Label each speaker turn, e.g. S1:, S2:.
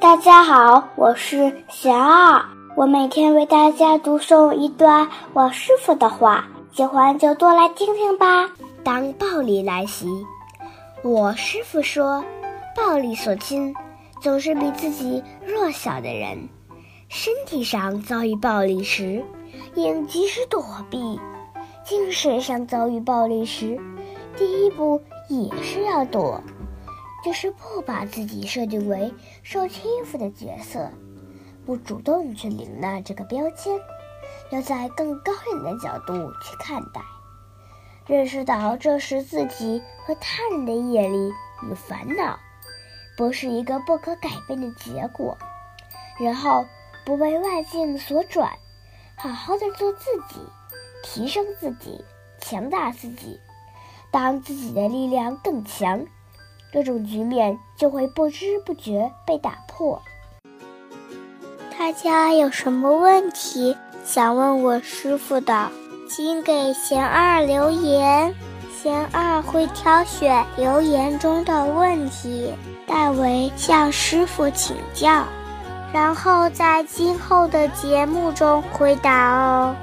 S1: 大家好，我是贤二，我每天为大家读诵一段我师傅的话，喜欢就多来听听吧。
S2: 当暴力来袭，我师傅说，暴力所侵，总是比自己弱小的人。身体上遭遇暴力时，应及时躲避；精神上遭遇暴力时，第一步也是要躲，就是不把自己设定为受欺负的角色，不主动去领纳这个标签，要在更高远的角度去看待，认识到这是自己和他人的业力与烦恼，不是一个不可改变的结果，然后不被外境所转，好好的做自己，提升自己，强大自己。当自己的力量更强，这种局面就会不知不觉被打破。
S1: 大家有什么问题想问我师傅的，请给贤二留言，贤二会挑选留言中的问题，代为向师傅请教，然后在今后的节目中回答哦。